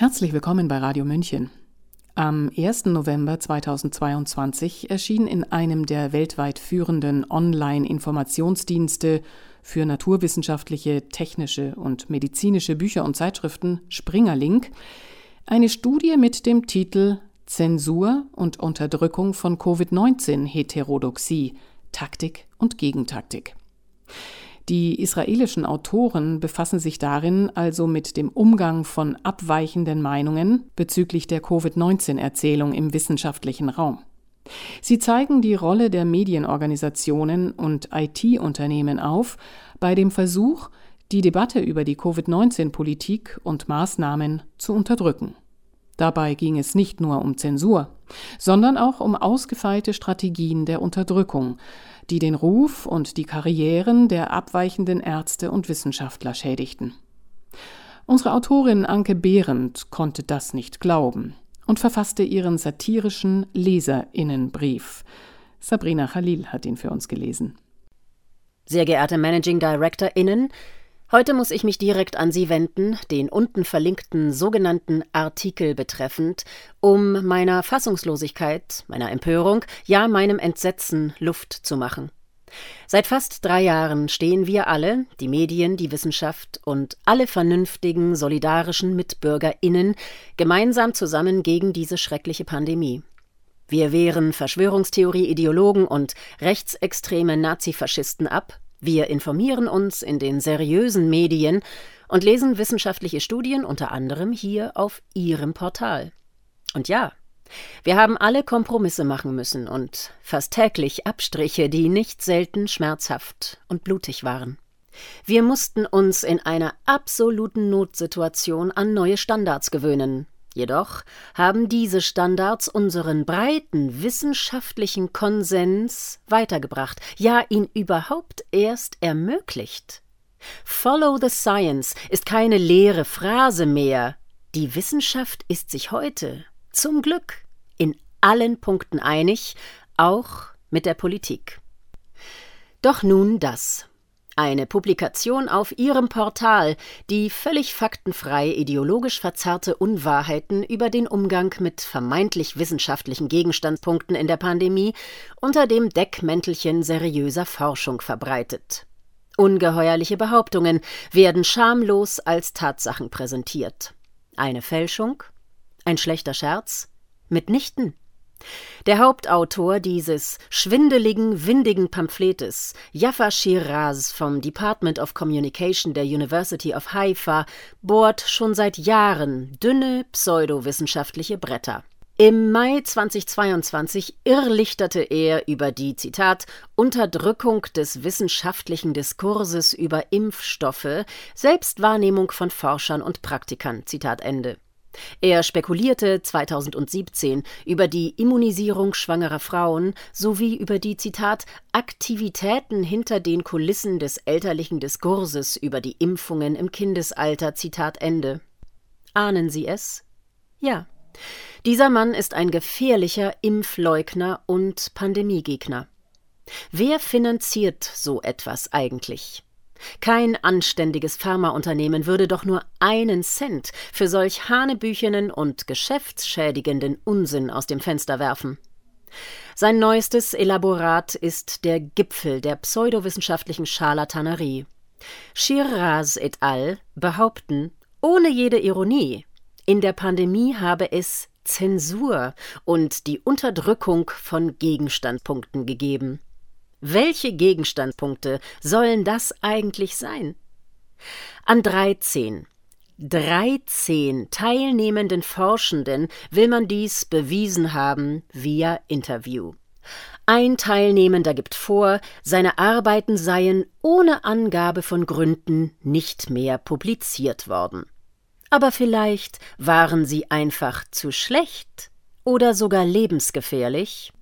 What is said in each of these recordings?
Herzlich willkommen bei Radio München. Am 1. November 2022 erschien in einem der weltweit führenden Online-Informationsdienste für naturwissenschaftliche, technische und medizinische Bücher und Zeitschriften Springerlink eine Studie mit dem Titel Zensur und Unterdrückung von Covid-19 Heterodoxie, Taktik und Gegentaktik. Die israelischen Autoren befassen sich darin also mit dem Umgang von abweichenden Meinungen bezüglich der Covid-19-Erzählung im wissenschaftlichen Raum. Sie zeigen die Rolle der Medienorganisationen und IT-Unternehmen auf bei dem Versuch, die Debatte über die Covid-19-Politik und Maßnahmen zu unterdrücken. Dabei ging es nicht nur um Zensur, sondern auch um ausgefeilte Strategien der Unterdrückung, die den Ruf und die Karrieren der abweichenden Ärzte und Wissenschaftler schädigten. Unsere Autorin Anke Behrendt konnte das nicht glauben und verfasste ihren satirischen Leserinnenbrief. Sabrina Khalil hat ihn für uns gelesen. Sehr geehrte Managing DirectorInnen, Heute muss ich mich direkt an Sie wenden, den unten verlinkten sogenannten Artikel betreffend, um meiner Fassungslosigkeit, meiner Empörung, ja meinem Entsetzen Luft zu machen. Seit fast drei Jahren stehen wir alle, die Medien, die Wissenschaft und alle vernünftigen, solidarischen MitbürgerInnen, gemeinsam zusammen gegen diese schreckliche Pandemie. Wir wehren Verschwörungstheorie-Ideologen und rechtsextreme Nazifaschisten ab, wir informieren uns in den seriösen Medien und lesen wissenschaftliche Studien unter anderem hier auf Ihrem Portal. Und ja, wir haben alle Kompromisse machen müssen und fast täglich Abstriche, die nicht selten schmerzhaft und blutig waren. Wir mussten uns in einer absoluten Notsituation an neue Standards gewöhnen, Jedoch haben diese Standards unseren breiten wissenschaftlichen Konsens weitergebracht, ja ihn überhaupt erst ermöglicht. Follow the Science ist keine leere Phrase mehr. Die Wissenschaft ist sich heute, zum Glück, in allen Punkten einig, auch mit der Politik. Doch nun das. Eine Publikation auf ihrem Portal, die völlig faktenfrei ideologisch verzerrte Unwahrheiten über den Umgang mit vermeintlich wissenschaftlichen Gegenstandspunkten in der Pandemie unter dem Deckmäntelchen seriöser Forschung verbreitet. Ungeheuerliche Behauptungen werden schamlos als Tatsachen präsentiert. Eine Fälschung? Ein schlechter Scherz? Mitnichten. Der Hauptautor dieses schwindeligen, windigen Pamphletes, Jaffa Shiraz vom Department of Communication der University of Haifa, bohrt schon seit Jahren dünne pseudowissenschaftliche Bretter. Im Mai 2022 irrlichterte er über die Zitat Unterdrückung des wissenschaftlichen Diskurses über Impfstoffe, Selbstwahrnehmung von Forschern und Praktikern. Zitat Ende. Er spekulierte 2017 über die Immunisierung schwangerer Frauen sowie über die Zitat Aktivitäten hinter den Kulissen des elterlichen Diskurses über die Impfungen im Kindesalter Zitat Ende. Ahnen Sie es? Ja. Dieser Mann ist ein gefährlicher Impfleugner und Pandemiegegner. Wer finanziert so etwas eigentlich? Kein anständiges Pharmaunternehmen würde doch nur einen Cent für solch hanebüchenen und geschäftsschädigenden Unsinn aus dem Fenster werfen. Sein neuestes Elaborat ist der Gipfel der pseudowissenschaftlichen Scharlatanerie. Shiraz et al. behaupten, ohne jede Ironie, in der Pandemie habe es Zensur und die Unterdrückung von Gegenstandpunkten gegeben. Welche Gegenstandpunkte sollen das eigentlich sein? An 13, 13 teilnehmenden Forschenden will man dies bewiesen haben via Interview. Ein Teilnehmender gibt vor, seine Arbeiten seien ohne Angabe von Gründen nicht mehr publiziert worden. Aber vielleicht waren sie einfach zu schlecht oder sogar lebensgefährlich?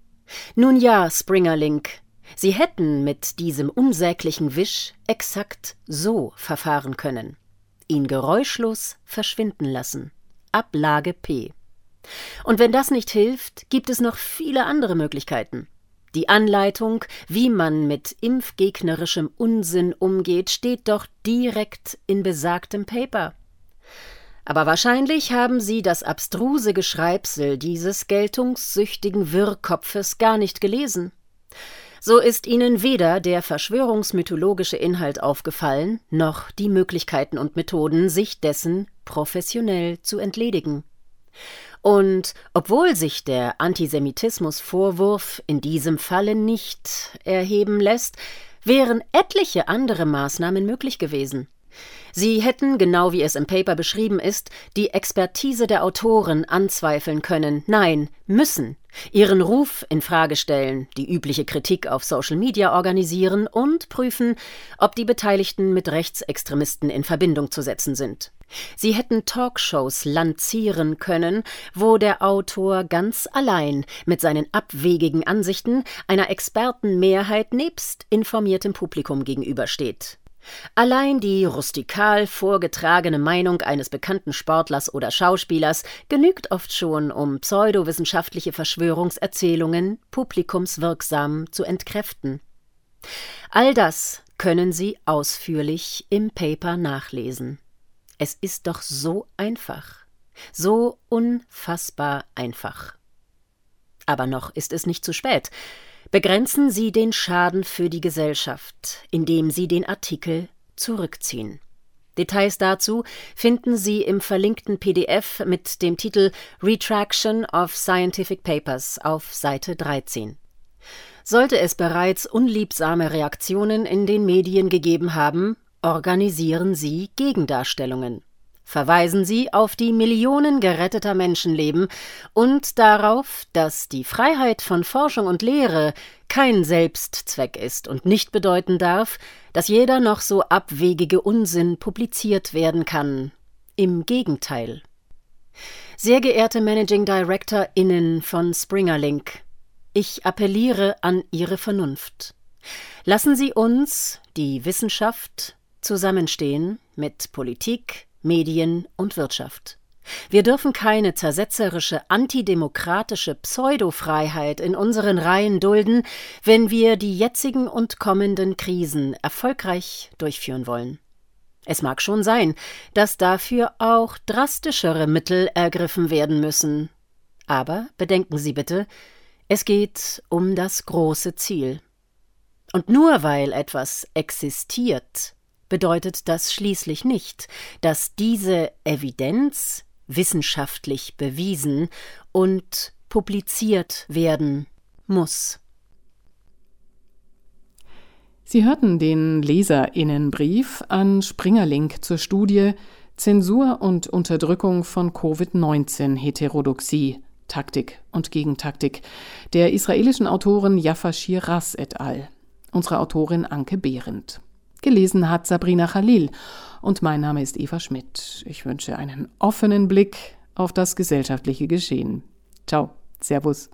Nun ja, Springerlink, Sie hätten mit diesem unsäglichen Wisch exakt so verfahren können. Ihn geräuschlos verschwinden lassen. Ablage P. Und wenn das nicht hilft, gibt es noch viele andere Möglichkeiten. Die Anleitung, wie man mit impfgegnerischem Unsinn umgeht, steht doch direkt in besagtem Paper. Aber wahrscheinlich haben Sie das abstruse Geschreibsel dieses geltungssüchtigen Wirrkopfes gar nicht gelesen. So ist Ihnen weder der verschwörungsmythologische Inhalt aufgefallen, noch die Möglichkeiten und Methoden, sich dessen professionell zu entledigen. Und obwohl sich der Antisemitismusvorwurf in diesem Falle nicht erheben lässt, wären etliche andere Maßnahmen möglich gewesen. Sie hätten, genau wie es im Paper beschrieben ist, die Expertise der Autoren anzweifeln können, nein, müssen, ihren Ruf in Frage stellen, die übliche Kritik auf Social Media organisieren und prüfen, ob die Beteiligten mit Rechtsextremisten in Verbindung zu setzen sind. Sie hätten Talkshows lancieren können, wo der Autor ganz allein mit seinen abwegigen Ansichten einer Expertenmehrheit nebst informiertem Publikum gegenübersteht. Allein die rustikal vorgetragene Meinung eines bekannten Sportlers oder Schauspielers genügt oft schon, um pseudowissenschaftliche Verschwörungserzählungen publikumswirksam zu entkräften. All das können Sie ausführlich im Paper nachlesen. Es ist doch so einfach, so unfassbar einfach. Aber noch ist es nicht zu spät. Begrenzen Sie den Schaden für die Gesellschaft, indem Sie den Artikel zurückziehen. Details dazu finden Sie im verlinkten PDF mit dem Titel Retraction of Scientific Papers auf Seite 13. Sollte es bereits unliebsame Reaktionen in den Medien gegeben haben, organisieren Sie Gegendarstellungen verweisen sie auf die Millionen geretteter Menschenleben und darauf, dass die Freiheit von Forschung und Lehre kein Selbstzweck ist und nicht bedeuten darf, dass jeder noch so abwegige Unsinn publiziert werden kann. Im Gegenteil. Sehr geehrte Managing Director innen von Springerlink, ich appelliere an Ihre Vernunft. Lassen Sie uns, die Wissenschaft, zusammenstehen mit Politik, Medien und Wirtschaft. Wir dürfen keine zersetzerische, antidemokratische Pseudofreiheit in unseren Reihen dulden, wenn wir die jetzigen und kommenden Krisen erfolgreich durchführen wollen. Es mag schon sein, dass dafür auch drastischere Mittel ergriffen werden müssen. Aber bedenken Sie bitte, es geht um das große Ziel. Und nur weil etwas existiert, bedeutet das schließlich nicht, dass diese Evidenz wissenschaftlich bewiesen und publiziert werden muss. Sie hörten den Leserinnenbrief an Springerlink zur Studie Zensur und Unterdrückung von Covid-19 Heterodoxie, Taktik und Gegentaktik der israelischen Autorin Jaffa Shiraz et al. Unsere Autorin Anke Behrendt. Gelesen hat Sabrina Khalil und mein Name ist Eva Schmidt. Ich wünsche einen offenen Blick auf das gesellschaftliche Geschehen. Ciao, Servus.